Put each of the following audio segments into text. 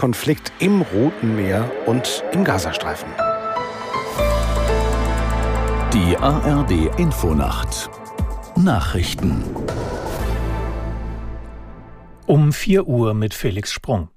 Konflikt im Roten Meer und im Gazastreifen. Die ARD Infonacht Nachrichten um 4 Uhr mit Felix Sprung.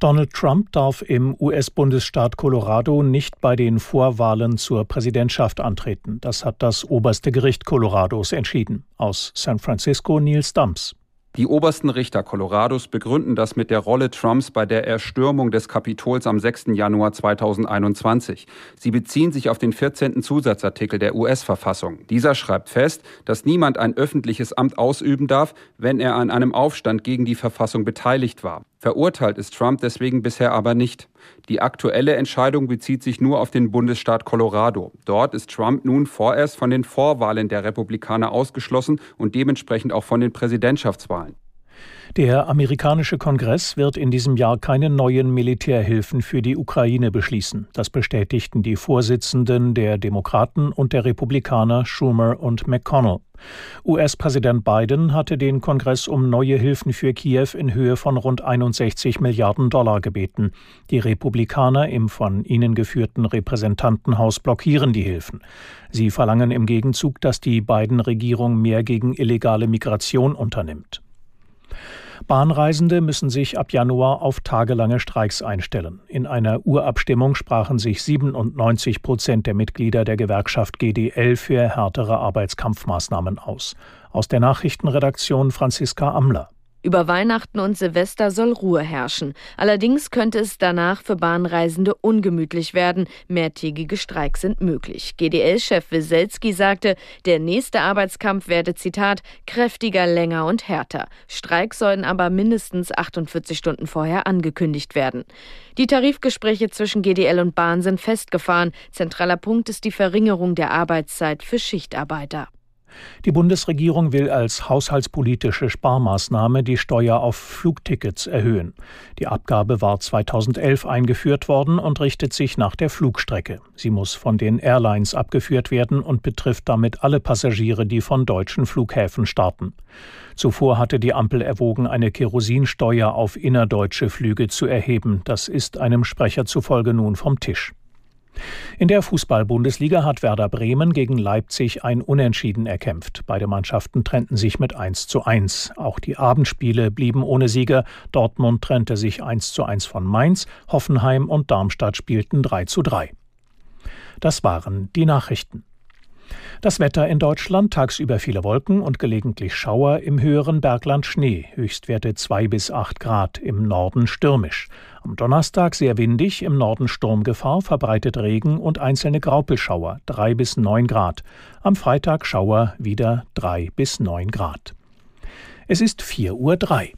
Donald Trump darf im US-Bundesstaat Colorado nicht bei den Vorwahlen zur Präsidentschaft antreten. Das hat das oberste Gericht Colorados entschieden. Aus San Francisco Nils Dumps. Die obersten Richter Colorados begründen das mit der Rolle Trumps bei der Erstürmung des Kapitols am 6. Januar 2021. Sie beziehen sich auf den 14. Zusatzartikel der US-Verfassung. Dieser schreibt fest, dass niemand ein öffentliches Amt ausüben darf, wenn er an einem Aufstand gegen die Verfassung beteiligt war. Verurteilt ist Trump deswegen bisher aber nicht. Die aktuelle Entscheidung bezieht sich nur auf den Bundesstaat Colorado. Dort ist Trump nun vorerst von den Vorwahlen der Republikaner ausgeschlossen und dementsprechend auch von den Präsidentschaftswahlen. Der amerikanische Kongress wird in diesem Jahr keine neuen Militärhilfen für die Ukraine beschließen. Das bestätigten die Vorsitzenden der Demokraten und der Republikaner Schumer und McConnell. US-Präsident Biden hatte den Kongress um neue Hilfen für Kiew in Höhe von rund 61 Milliarden Dollar gebeten. Die Republikaner im von ihnen geführten Repräsentantenhaus blockieren die Hilfen. Sie verlangen im Gegenzug, dass die Biden-Regierung mehr gegen illegale Migration unternimmt. Bahnreisende müssen sich ab Januar auf tagelange Streiks einstellen. In einer Urabstimmung sprachen sich 97 Prozent der Mitglieder der Gewerkschaft GDL für härtere Arbeitskampfmaßnahmen aus. Aus der Nachrichtenredaktion Franziska Amler. Über Weihnachten und Silvester soll Ruhe herrschen. Allerdings könnte es danach für Bahnreisende ungemütlich werden. Mehrtägige Streiks sind möglich. GDL-Chef Wieselski sagte, der nächste Arbeitskampf werde, Zitat, kräftiger, länger und härter. Streiks sollen aber mindestens 48 Stunden vorher angekündigt werden. Die Tarifgespräche zwischen GDL und Bahn sind festgefahren. Zentraler Punkt ist die Verringerung der Arbeitszeit für Schichtarbeiter. Die Bundesregierung will als haushaltspolitische Sparmaßnahme die Steuer auf Flugtickets erhöhen. Die Abgabe war 2011 eingeführt worden und richtet sich nach der Flugstrecke. Sie muss von den Airlines abgeführt werden und betrifft damit alle Passagiere, die von deutschen Flughäfen starten. Zuvor hatte die Ampel erwogen, eine Kerosinsteuer auf innerdeutsche Flüge zu erheben. Das ist einem Sprecher zufolge nun vom Tisch. In der Fußball-Bundesliga hat Werder Bremen gegen Leipzig ein Unentschieden erkämpft. Beide Mannschaften trennten sich mit 1 zu 1. Auch die Abendspiele blieben ohne Sieger. Dortmund trennte sich 1 zu 1 von Mainz. Hoffenheim und Darmstadt spielten 3 zu 3. Das waren die Nachrichten. Das Wetter in Deutschland tagsüber viele Wolken und gelegentlich Schauer, im höheren Bergland Schnee, Höchstwerte 2 bis 8 Grad, im Norden stürmisch. Am Donnerstag sehr windig, im Norden Sturmgefahr, verbreitet Regen und einzelne Graupelschauer, 3 bis 9 Grad. Am Freitag Schauer wieder 3 bis 9 Grad. Es ist 4.03 Uhr.